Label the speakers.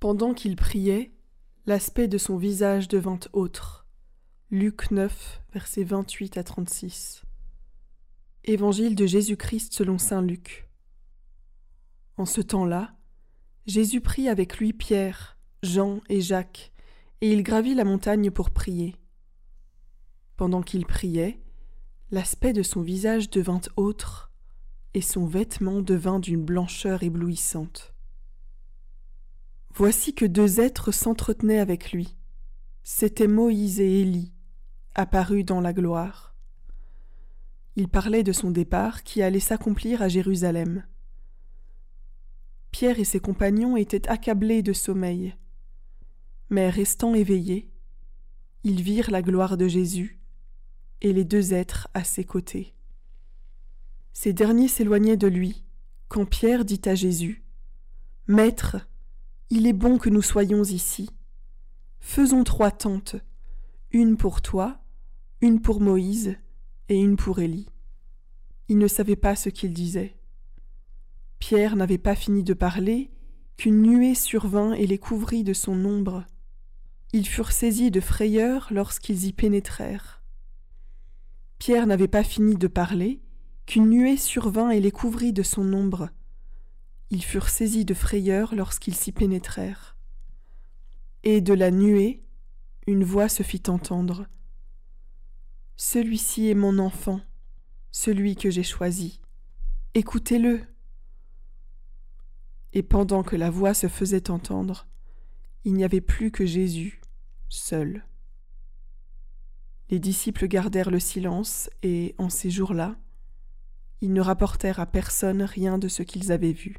Speaker 1: Pendant qu'il priait, l'aspect de son visage devint autre. Luc 9, versets 28 à 36. Évangile de Jésus-Christ selon saint Luc. En ce temps-là, Jésus prit avec lui Pierre, Jean et Jacques, et il gravit la montagne pour prier. Pendant qu'il priait, l'aspect de son visage devint autre, et son vêtement devint d'une blancheur éblouissante. Voici que deux êtres s'entretenaient avec lui. C'étaient Moïse et Élie, apparus dans la gloire. Il parlait de son départ qui allait s'accomplir à Jérusalem. Pierre et ses compagnons étaient accablés de sommeil. Mais restant éveillés, ils virent la gloire de Jésus et les deux êtres à ses côtés. Ces derniers s'éloignaient de lui, quand Pierre dit à Jésus Maître, il est bon que nous soyons ici. Faisons trois tentes, une pour toi, une pour Moïse et une pour Élie. Il ne savait pas ce qu'il disait. Pierre n'avait pas fini de parler qu'une nuée survint et les couvrit de son ombre. Ils furent saisis de frayeur lorsqu'ils y pénétrèrent. Pierre n'avait pas fini de parler qu'une nuée survint et les couvrit de son ombre. Ils furent saisis de frayeur lorsqu'ils s'y pénétrèrent. Et de la nuée, une voix se fit entendre. Celui-ci est mon enfant, celui que j'ai choisi. Écoutez-le. Et pendant que la voix se faisait entendre, il n'y avait plus que Jésus, seul. Les disciples gardèrent le silence et, en ces jours-là, ils ne rapportèrent à personne rien de ce qu'ils avaient vu.